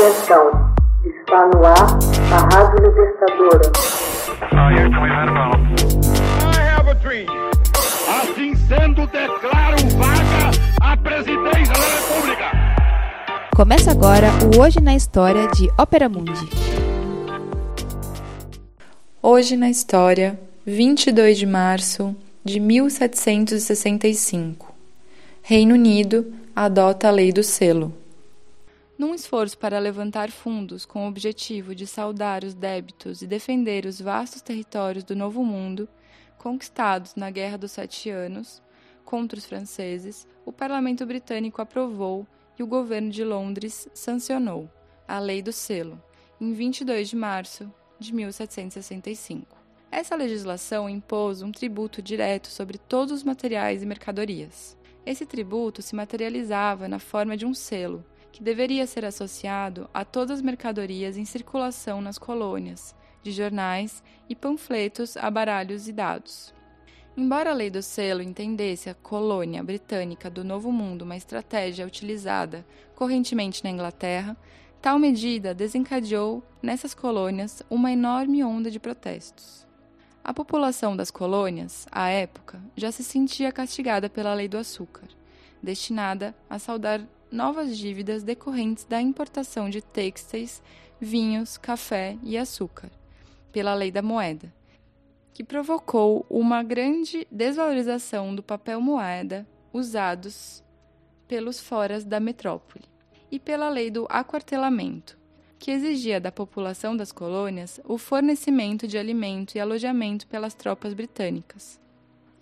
Atenção, está no ar a Rádio Libertadora. Assim sendo, declaro vaga a presidência da República. Começa agora o Hoje na História de Ópera Mundi. Hoje na História, 22 de março de 1765. Reino Unido adota a Lei do Selo. Num esforço para levantar fundos com o objetivo de saldar os débitos e defender os vastos territórios do Novo Mundo, conquistados na Guerra dos Sete Anos contra os franceses, o Parlamento Britânico aprovou e o governo de Londres sancionou a Lei do Selo, em 22 de março de 1765. Essa legislação impôs um tributo direto sobre todos os materiais e mercadorias. Esse tributo se materializava na forma de um selo, que deveria ser associado a todas as mercadorias em circulação nas colônias, de jornais e panfletos a baralhos e dados. Embora a lei do selo entendesse a colônia britânica do Novo Mundo uma estratégia utilizada correntemente na Inglaterra, tal medida desencadeou nessas colônias uma enorme onda de protestos. A população das colônias, à época, já se sentia castigada pela lei do açúcar, destinada a saldar novas dívidas decorrentes da importação de têxteis, vinhos, café e açúcar, pela lei da moeda, que provocou uma grande desvalorização do papel moeda usados pelos foras da metrópole, e pela lei do aquartelamento, que exigia da população das colônias o fornecimento de alimento e alojamento pelas tropas britânicas.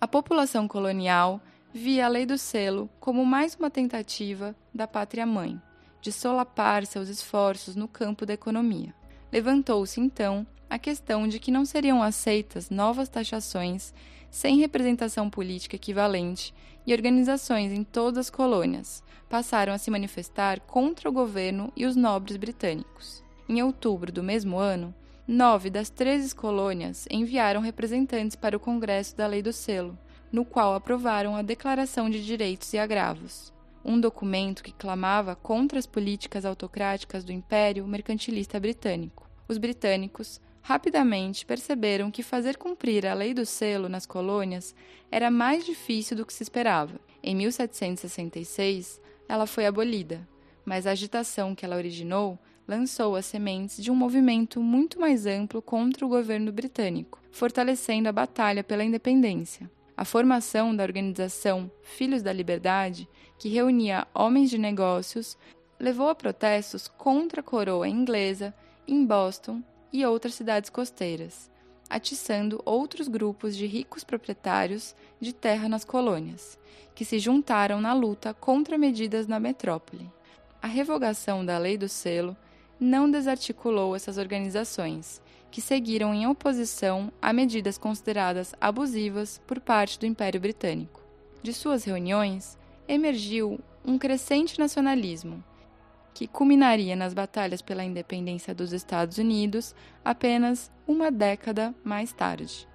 A população colonial via a lei do selo como mais uma tentativa da pátria-mãe de solapar seus esforços no campo da economia. Levantou-se, então, a questão de que não seriam aceitas novas taxações sem representação política equivalente e organizações em todas as colônias passaram a se manifestar contra o governo e os nobres britânicos. Em outubro do mesmo ano, nove das treze colônias enviaram representantes para o Congresso da Lei do Selo, no qual aprovaram a Declaração de Direitos e Agravos, um documento que clamava contra as políticas autocráticas do Império Mercantilista Britânico. Os britânicos rapidamente perceberam que fazer cumprir a lei do selo nas colônias era mais difícil do que se esperava. Em 1766, ela foi abolida, mas a agitação que ela originou lançou as sementes de um movimento muito mais amplo contra o governo britânico, fortalecendo a batalha pela independência. A formação da organização Filhos da Liberdade, que reunia homens de negócios, levou a protestos contra a coroa inglesa em Boston e outras cidades costeiras, atiçando outros grupos de ricos proprietários de terra nas colônias, que se juntaram na luta contra medidas na metrópole. A revogação da Lei do Selo não desarticulou essas organizações que seguiram em oposição a medidas consideradas abusivas por parte do Império Britânico. De suas reuniões, emergiu um crescente nacionalismo, que culminaria nas batalhas pela independência dos Estados Unidos apenas uma década mais tarde.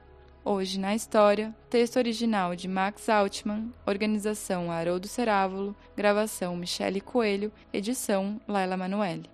Hoje na História, texto original de Max Altman, organização Haroldo Cerávulo, gravação Michele Coelho, edição Laila Manoeli.